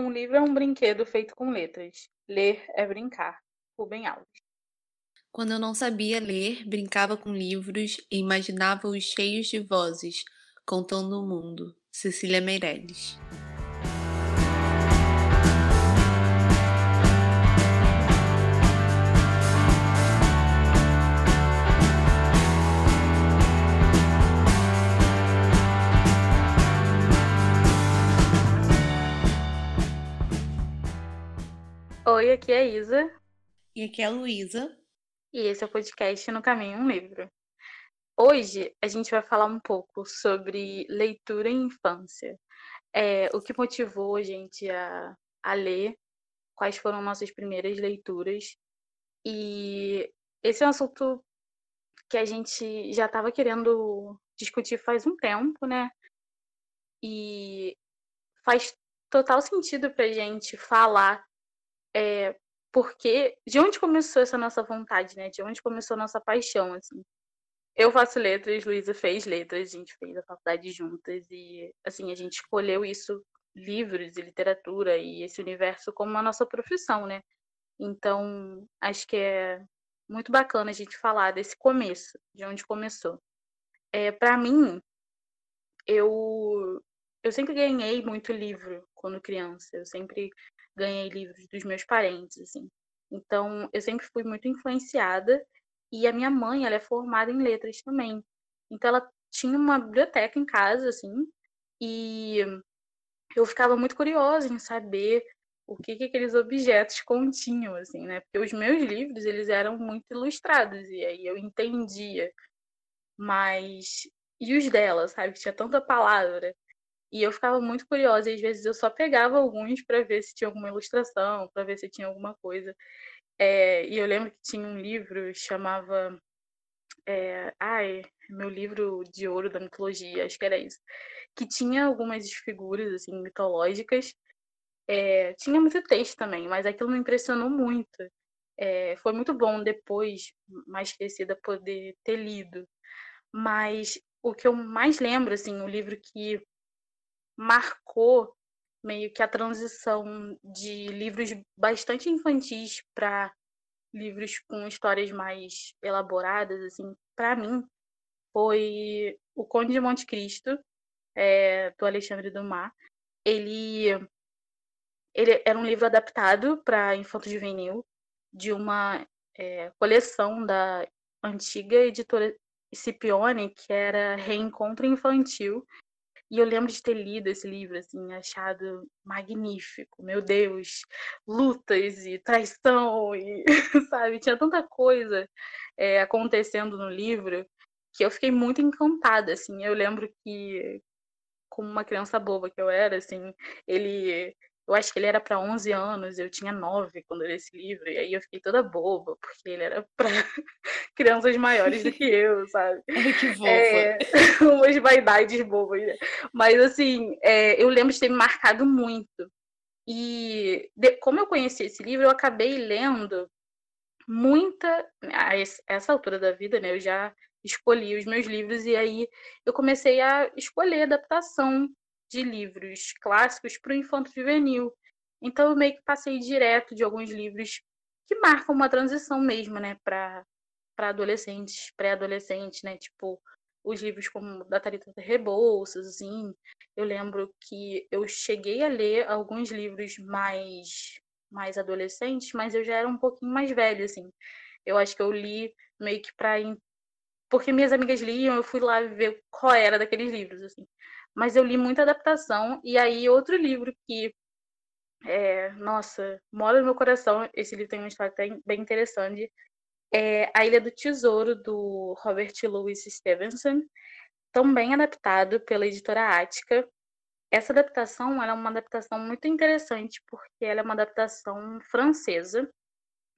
Um livro é um brinquedo feito com letras. Ler é brincar. Rubem Alves. Quando eu não sabia ler, brincava com livros e imaginava-os cheios de vozes, contando o mundo. Cecília Meirelles. Oi, aqui é a Isa. E aqui é a Luísa. E esse é o podcast No Caminho um Livro. Hoje a gente vai falar um pouco sobre leitura em infância. É, o que motivou a gente a, a ler, quais foram nossas primeiras leituras. E esse é um assunto que a gente já estava querendo discutir faz um tempo, né? E faz total sentido para a gente falar é, porque de onde começou essa nossa vontade, né? De onde começou a nossa paixão, assim. Eu faço letras, Luísa fez letras, a gente fez a faculdade juntas e assim, a gente escolheu isso, livros e literatura e esse universo como a nossa profissão, né? Então, acho que é muito bacana a gente falar desse começo, de onde começou. É, para mim, eu eu sempre ganhei muito livro quando criança. Eu sempre ganhei livros dos meus parentes, assim. Então, eu sempre fui muito influenciada e a minha mãe, ela é formada em letras também. Então, ela tinha uma biblioteca em casa, assim, e eu ficava muito curiosa em saber o que, que aqueles objetos continham, assim, né? Porque os meus livros, eles eram muito ilustrados, e aí eu entendia. Mas... E os dela, sabe? Tinha tanta palavra. E eu ficava muito curiosa, e às vezes eu só pegava alguns para ver se tinha alguma ilustração, para ver se tinha alguma coisa. É, e eu lembro que tinha um livro chamava. É, ai, meu livro de ouro da mitologia, acho que era isso. Que tinha algumas figuras assim, mitológicas. É, tinha muito texto também, mas aquilo me impressionou muito. É, foi muito bom depois, mais crescida, poder ter lido. Mas o que eu mais lembro, assim, o livro que marcou meio que a transição de livros bastante infantis para livros com histórias mais elaboradas, assim, para mim foi o Conde de Monte Cristo, é, do Alexandre Dumas. Ele, ele era um livro adaptado para infanto juvenil de uma é, coleção da antiga editora Scipione, que era Reencontro Infantil, e eu lembro de ter lido esse livro, assim, achado magnífico. Meu Deus, lutas e traição, e, sabe? Tinha tanta coisa é, acontecendo no livro que eu fiquei muito encantada, assim. Eu lembro que, como uma criança boba que eu era, assim, ele eu acho que ele era para 11 anos, eu tinha 9 quando eu li esse livro, e aí eu fiquei toda boba, porque ele era para crianças maiores do que eu, sabe? Que fofa. É, umas vaidades bobas, né? Mas, assim, é, eu lembro de ter me marcado muito. E de, como eu conheci esse livro, eu acabei lendo muita. A essa altura da vida, né? Eu já escolhi os meus livros, e aí eu comecei a escolher adaptação de livros clássicos para o infanto juvenil. Então eu meio que passei direto de alguns livros que marcam uma transição mesmo, né, para adolescentes, pré-adolescentes, né, tipo os livros como da Tarita Rebouças, assim. Eu lembro que eu cheguei a ler alguns livros mais mais adolescentes, mas eu já era um pouquinho mais velha, assim. Eu acho que eu li meio que para porque minhas amigas liam, eu fui lá ver qual era daqueles livros, assim mas eu li muita adaptação. E aí, outro livro que, é, nossa, mora no meu coração, esse livro tem uma história bem interessante, é A Ilha do Tesouro, do Robert Louis Stevenson, também adaptado pela editora Ática. Essa adaptação é uma adaptação muito interessante, porque ela é uma adaptação francesa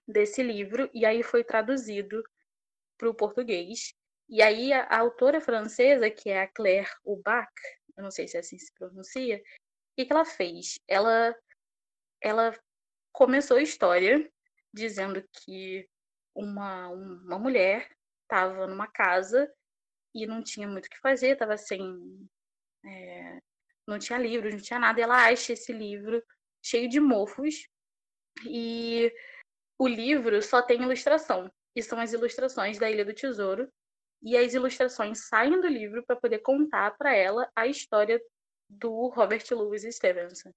desse livro, e aí foi traduzido para o português. E aí a, autora francesa, que é a Claire Ubac, eu não sei se é assim se pronuncia, o que, que ela fez? Ela, ela começou a história dizendo que uma, uma mulher estava numa casa e não tinha muito o que fazer, estava sem. É, não tinha livros, não tinha nada, e ela acha esse livro cheio de mofos e o livro só tem ilustração. E são as ilustrações da Ilha do Tesouro. E as ilustrações saem do livro para poder contar para ela a história do Robert Louis Stevenson.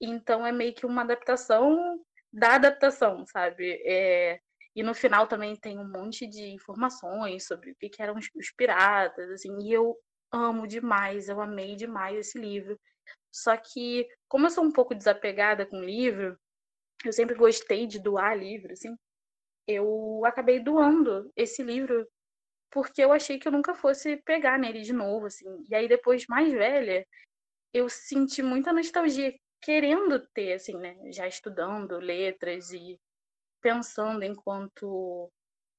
Então é meio que uma adaptação da adaptação, sabe? É... E no final também tem um monte de informações sobre o que, eram os piratas, assim, e eu amo demais, eu amei demais esse livro. Só que, como eu sou um pouco desapegada com o livro, eu sempre gostei de doar livro, assim, eu acabei doando esse livro porque eu achei que eu nunca fosse pegar nele de novo, assim. E aí, depois, mais velha, eu senti muita nostalgia querendo ter, assim, né? Já estudando letras e pensando enquanto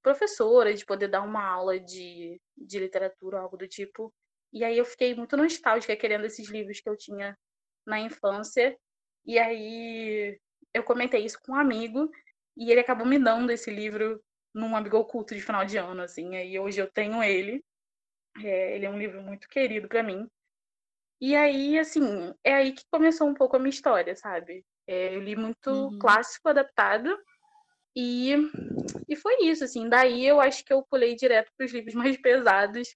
professora, de poder dar uma aula de, de literatura, algo do tipo. E aí eu fiquei muito nostálgica querendo esses livros que eu tinha na infância. E aí eu comentei isso com um amigo e ele acabou me dando esse livro num amigo oculto de final de ano, assim. Aí hoje eu tenho ele. É, ele é um livro muito querido para mim. E aí, assim, é aí que começou um pouco a minha história, sabe? É, eu li muito uhum. clássico adaptado e, e foi isso, assim. Daí eu acho que eu pulei direto para os livros mais pesados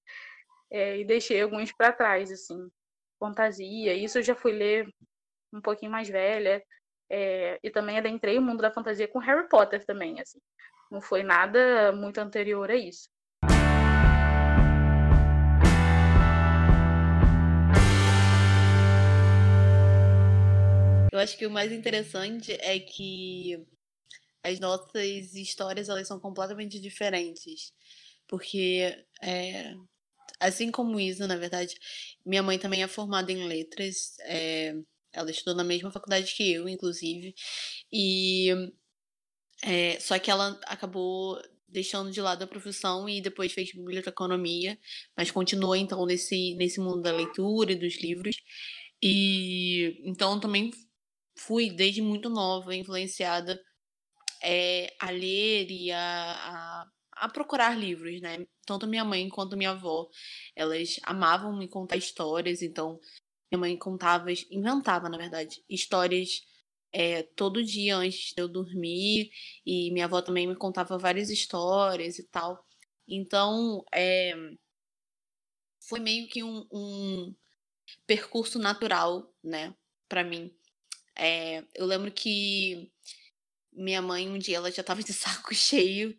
é, e deixei alguns para trás, assim. Fantasia, isso eu já fui ler um pouquinho mais velha. É, e também adentrei o mundo da fantasia com Harry Potter também, assim. Não foi nada muito anterior a isso. Eu acho que o mais interessante é que as nossas histórias elas são completamente diferentes. Porque, é, assim como Isa, na verdade, minha mãe também é formada em letras. É, ela estudou na mesma faculdade que eu, inclusive. E é, só que ela acabou deixando de lado a profissão e depois fez biblioteconomia, mas continuou então nesse, nesse mundo da leitura e dos livros. E então também fui desde muito nova influenciada é, a ler e a, a, a, procurar livros, né? Tanto minha mãe quanto minha avó, elas amavam me contar histórias, então minha mãe contava, inventava, na verdade, histórias é, todo dia antes de eu dormir, e minha avó também me contava várias histórias e tal. Então, é, foi meio que um, um percurso natural, né, para mim. É, eu lembro que minha mãe, um dia, ela já tava de saco cheio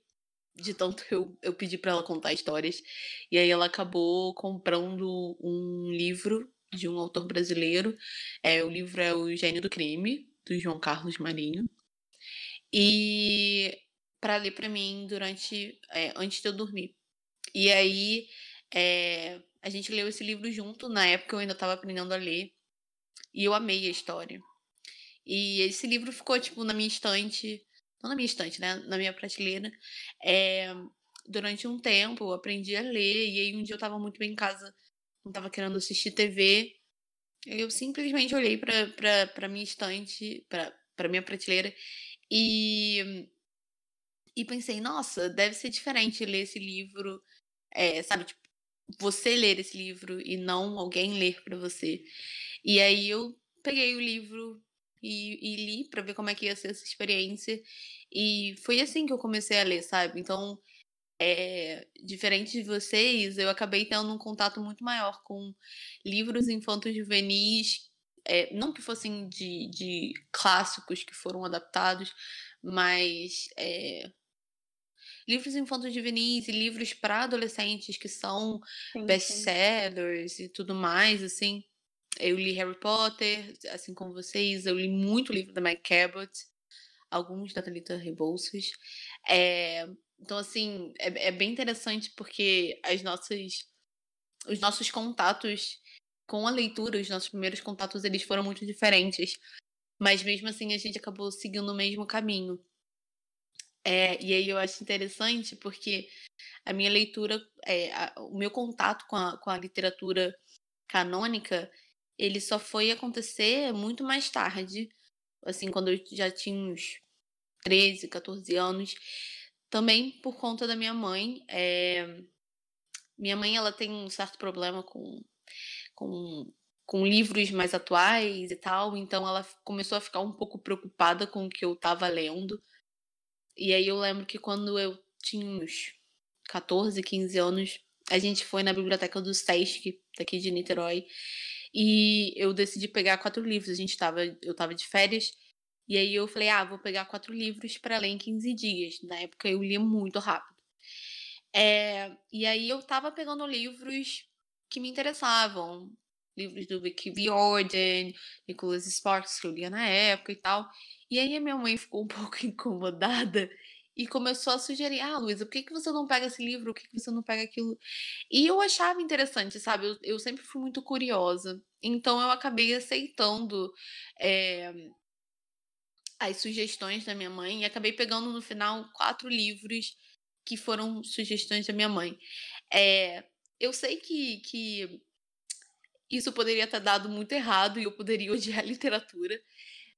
de tanto eu, eu pedi para ela contar histórias. E aí ela acabou comprando um livro de um autor brasileiro. É, o livro é O Gênio do Crime, do João Carlos Marinho. E para ler para mim durante é, antes de eu dormir. E aí é, a gente leu esse livro junto, na época eu ainda estava aprendendo a ler, e eu amei a história. E esse livro ficou, tipo, na minha estante, não na minha estante, né, na minha prateleira, é, durante um tempo, eu aprendi a ler, e aí um dia eu estava muito bem em casa, não estava querendo assistir TV, eu simplesmente olhei para minha estante, para minha prateleira e e pensei, nossa, deve ser diferente ler esse livro, é, sabe, tipo, você ler esse livro e não alguém ler para você. E aí eu peguei o livro e, e li para ver como é que ia ser essa experiência e foi assim que eu comecei a ler, sabe? Então é, diferente de vocês, eu acabei tendo um contato muito maior com livros infantos juvenis, é, não que fossem de, de, clássicos que foram adaptados, mas é, livros infantos juvenis e livros para adolescentes que são best-sellers e tudo mais, assim. Eu li Harry Potter, assim como vocês, eu li muito livro da Meg Cabot, alguns da Thalita Rebouças. É, então, assim, é, é bem interessante porque as nossas, os nossos contatos com a leitura, os nossos primeiros contatos, eles foram muito diferentes. Mas mesmo assim, a gente acabou seguindo o mesmo caminho. É, e aí eu acho interessante porque a minha leitura, é, a, o meu contato com a, com a literatura canônica, ele só foi acontecer muito mais tarde, assim, quando eu já tinha uns 13, 14 anos. Também por conta da minha mãe. É... Minha mãe ela tem um certo problema com, com com livros mais atuais e tal, então ela começou a ficar um pouco preocupada com o que eu estava lendo. E aí eu lembro que quando eu tinha uns 14, 15 anos, a gente foi na biblioteca do Sesc, daqui de Niterói, e eu decidi pegar quatro livros. A gente tava, eu tava de férias, e aí eu falei, ah, vou pegar quatro livros para ler em 15 dias. Na época eu lia muito rápido. É, e aí eu tava pegando livros que me interessavam livros do Vicky Riordan, Nicholas Sparks, que eu lia na época e tal. E aí a minha mãe ficou um pouco incomodada e começou a sugerir: Ah, Luísa, por que, que você não pega esse livro? Por que, que você não pega aquilo? E eu achava interessante, sabe? Eu, eu sempre fui muito curiosa. Então eu acabei aceitando é, as sugestões da minha mãe e acabei pegando no final quatro livros que foram sugestões da minha mãe. É, eu sei que, que isso poderia ter dado muito errado e eu poderia odiar a literatura,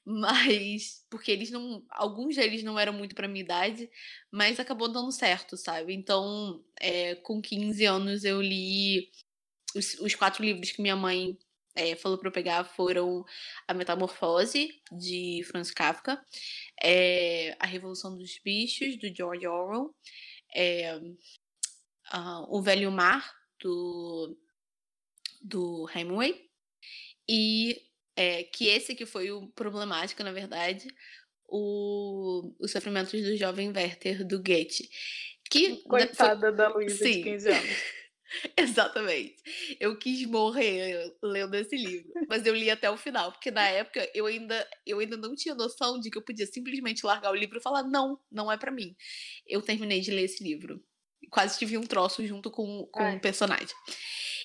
mas porque eles não, alguns deles não eram muito para minha idade, mas acabou dando certo, sabe? Então, é, com 15 anos eu li os, os quatro livros que minha mãe é, falou para eu pegar foram A Metamorfose, de Franz Kafka, é, A Revolução dos Bichos, do George Orwell, é, uh, O Velho Mar, do do Hemingway. E é, que esse que foi o problemático, na verdade, o, Os Sofrimentos do Jovem Werther, do Goethe. Que, Coitada foi... da Luísa de 15 anos. Exatamente. Eu quis morrer lendo esse livro, mas eu li até o final, porque na época eu ainda, eu ainda não tinha noção de que eu podia simplesmente largar o livro e falar: não, não é para mim. Eu terminei de ler esse livro. Quase tive um troço junto com, com o um personagem.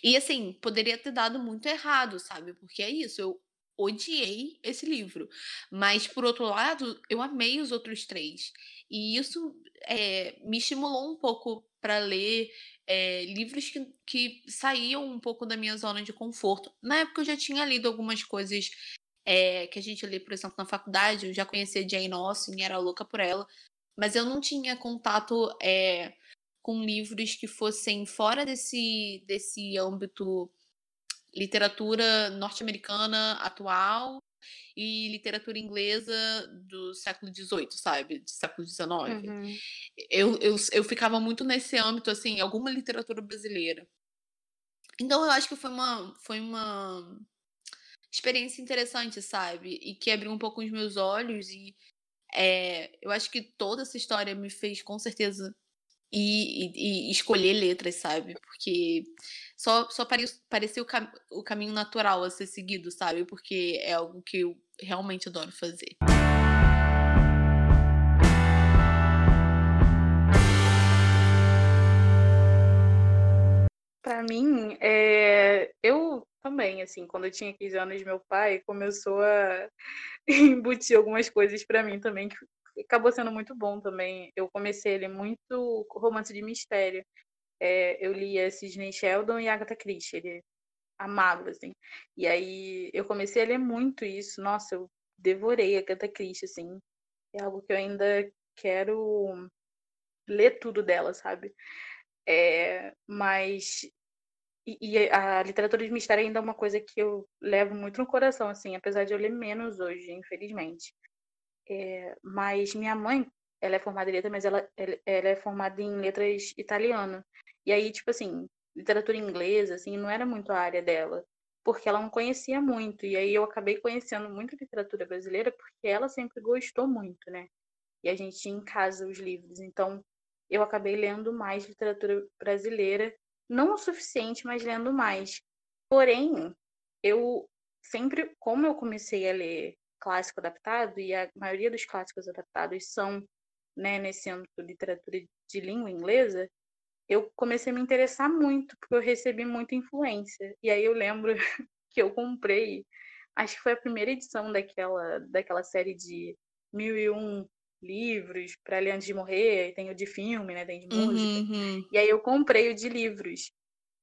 E assim, poderia ter dado muito errado, sabe? Porque é isso, eu odiei esse livro. Mas, por outro lado, eu amei os outros três. E isso é, me estimulou um pouco para ler é, livros que, que saíam um pouco da minha zona de conforto. Na época eu já tinha lido algumas coisas é, que a gente lê, por exemplo, na faculdade. Eu já conhecia Jane Austen, era louca por ela. Mas eu não tinha contato é, com livros que fossem fora desse, desse âmbito literatura norte-americana atual e literatura inglesa do século XVIII, sabe? Do século XIX. Uhum. Eu, eu, eu ficava muito nesse âmbito, assim, alguma literatura brasileira. Então eu acho que foi uma, foi uma experiência interessante, sabe? E que abriu um pouco os meus olhos e é, eu acho que toda essa história me fez, com certeza, e, e, escolher letras, sabe? Porque só, só pareceu o, cam o caminho natural a ser seguido, sabe? Porque é algo que eu realmente adoro fazer. Para mim, é... eu também, assim, quando eu tinha 15 anos, meu pai começou a embutir algumas coisas para mim também acabou sendo muito bom também. Eu comecei ele muito romance de mistério. É, eu lia Sidney Sheldon e Agatha Christie, ele amava, assim. E aí eu comecei a ler muito isso. Nossa, eu devorei Agatha Christie, assim. É algo que eu ainda quero ler tudo dela, sabe? É, mas e, e, a literatura de mistério ainda é uma coisa que eu levo muito no coração, assim, apesar de eu ler menos hoje, infelizmente. É, mas minha mãe, ela é formada em letras, mas ela, ela é formada em letras italiano. E aí, tipo assim, literatura inglesa, assim, não era muito a área dela, porque ela não conhecia muito. E aí eu acabei conhecendo muito literatura brasileira porque ela sempre gostou muito, né? E a gente tinha em casa os livros. Então, eu acabei lendo mais literatura brasileira, não o suficiente, mas lendo mais. Porém, eu sempre, como eu comecei a ler clássico adaptado, e a maioria dos clássicos adaptados são né, nesse âmbito de literatura de língua inglesa, eu comecei a me interessar muito, porque eu recebi muita influência. E aí eu lembro que eu comprei, acho que foi a primeira edição daquela, daquela série de mil e um livros para ler antes de morrer, tem o de filme, né, tem de música. Uhum. E aí eu comprei o de livros.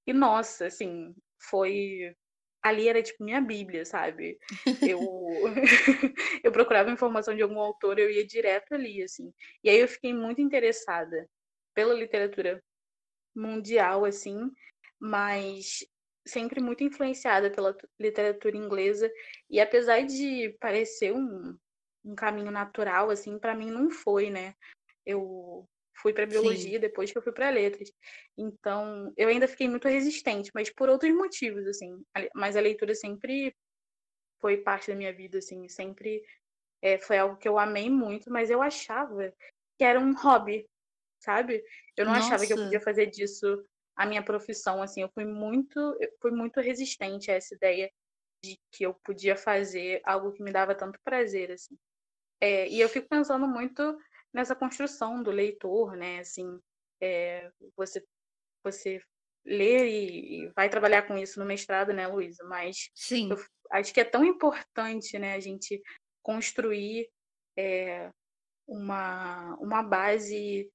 E nossa, assim, foi ali era tipo minha bíblia, sabe? Eu eu procurava informação de algum autor, eu ia direto ali, assim. E aí eu fiquei muito interessada pela literatura mundial, assim, mas sempre muito influenciada pela literatura inglesa e apesar de parecer um, um caminho natural assim, para mim não foi, né? Eu fui para biologia Sim. depois que eu fui para letras. Então, eu ainda fiquei muito resistente, mas por outros motivos assim. Mas a leitura sempre foi parte da minha vida assim, sempre é, foi algo que eu amei muito, mas eu achava que era um hobby, sabe? Eu não Nossa. achava que eu podia fazer disso a minha profissão, assim, eu fui muito, eu fui muito resistente a essa ideia de que eu podia fazer algo que me dava tanto prazer, assim. É, e eu fico pensando muito nessa construção do leitor, né, assim, é, você, você lê e, e, vai trabalhar com isso no mestrado, né, Luísa? Mas Sim. eu acho que é tão importante, né, a gente construir é, uma, uma base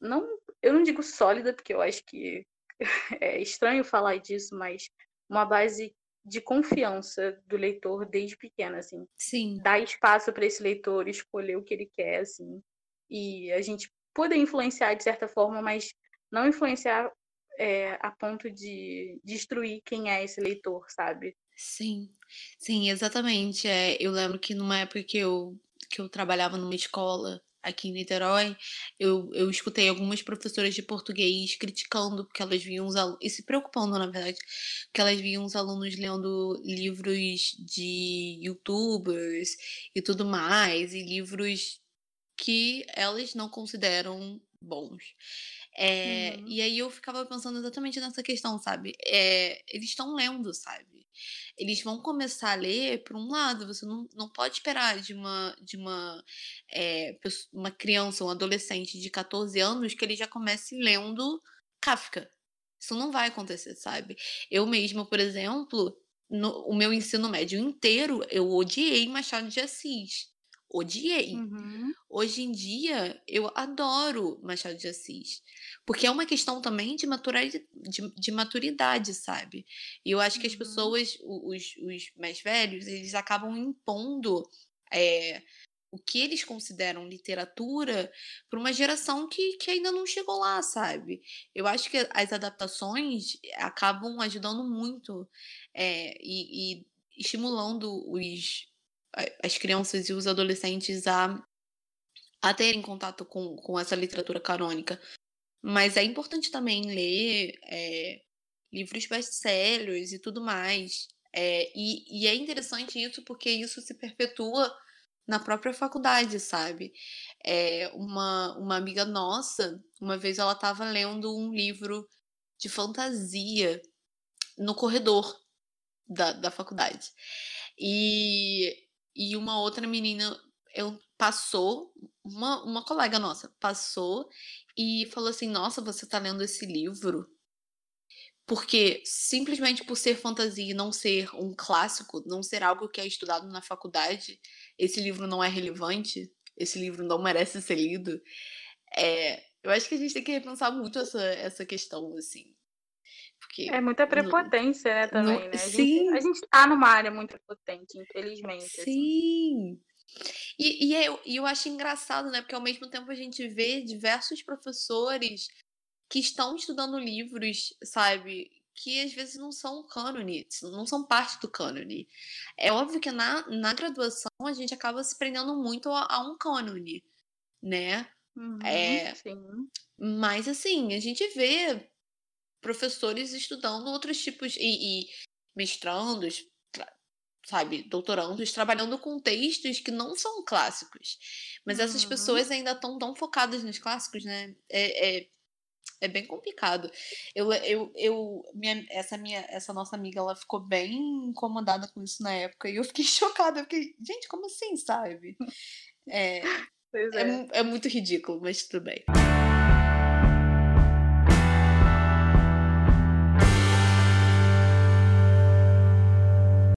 não, eu não digo sólida, porque eu acho que é estranho falar disso, mas uma base de confiança do leitor desde pequeno, assim. Sim. Dar espaço para esse leitor escolher o que ele quer, assim. E a gente poder influenciar de certa forma, mas não influenciar é, a ponto de destruir quem é esse leitor, sabe? Sim, sim, exatamente. É, eu lembro que numa época que eu, que eu trabalhava numa escola, aqui em Niterói, eu, eu escutei algumas professoras de português criticando, porque elas viam os alunos, e se preocupando, na verdade, que elas viam os alunos lendo livros de youtubers e tudo mais, e livros que elas não consideram bons. É, uhum. E aí eu ficava pensando exatamente nessa questão, sabe? É, eles estão lendo, sabe? Eles vão começar a ler, por um lado, você não, não pode esperar de uma, de uma, é, uma criança, um adolescente de 14 anos que ele já comece lendo Kafka. Isso não vai acontecer, sabe? Eu mesma, por exemplo, no, o meu ensino médio inteiro, eu odiei Machado de Assis. Odiei. Uhum. Hoje em dia, eu adoro Machado de Assis. Porque é uma questão também de maturidade, de, de maturidade sabe? E eu acho que as uhum. pessoas, os, os mais velhos, eles acabam impondo é, o que eles consideram literatura para uma geração que, que ainda não chegou lá, sabe? Eu acho que as adaptações acabam ajudando muito é, e, e estimulando os, as crianças e os adolescentes a, a terem contato com, com essa literatura canônica. Mas é importante também ler é, livros best-sellers e tudo mais. É, e, e é interessante isso porque isso se perpetua na própria faculdade, sabe? É, uma, uma amiga nossa, uma vez ela estava lendo um livro de fantasia no corredor da, da faculdade. E, e uma outra menina eu, passou, uma, uma colega nossa passou e falou assim: Nossa, você tá lendo esse livro? Porque simplesmente por ser fantasia e não ser um clássico, não ser algo que é estudado na faculdade, esse livro não é relevante, esse livro não merece ser lido. É, eu acho que a gente tem que repensar muito essa, essa questão, assim. É muita prepotência, né, também, né? A sim. Gente, a gente tá numa área muito prepotente, infelizmente. Assim. Sim. Assim. E, e, eu, e eu acho engraçado, né? Porque ao mesmo tempo a gente vê diversos professores que estão estudando livros, sabe? Que às vezes não são cânone, não são parte do cânone. É óbvio que na, na graduação a gente acaba se prendendo muito a, a um cânone, né? Uhum, é, sim. Mas assim, a gente vê professores estudando outros tipos e, e mestrandos, sabe, doutorandos, trabalhando com textos que não são clássicos. Mas uhum. essas pessoas ainda estão tão focadas nos clássicos, né? É, é, é bem complicado. Eu, eu, eu minha, essa, minha, essa nossa amiga, ela ficou bem incomodada com isso na época. E eu fiquei chocada. Eu fiquei, gente, como assim, sabe? É, é. é, é muito ridículo, mas tudo bem.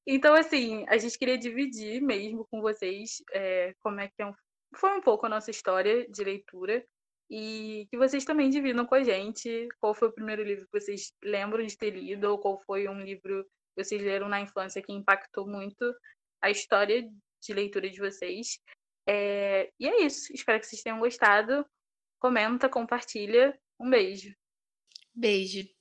Então, assim, a gente queria dividir mesmo com vocês é, como é que é um, foi um pouco a nossa história de leitura e que vocês também dividam com a gente qual foi o primeiro livro que vocês lembram de ter lido ou qual foi um livro que vocês leram na infância que impactou muito a história de leitura de vocês. É, e é isso. Espero que vocês tenham gostado. Comenta, compartilha. Um beijo. Beijo.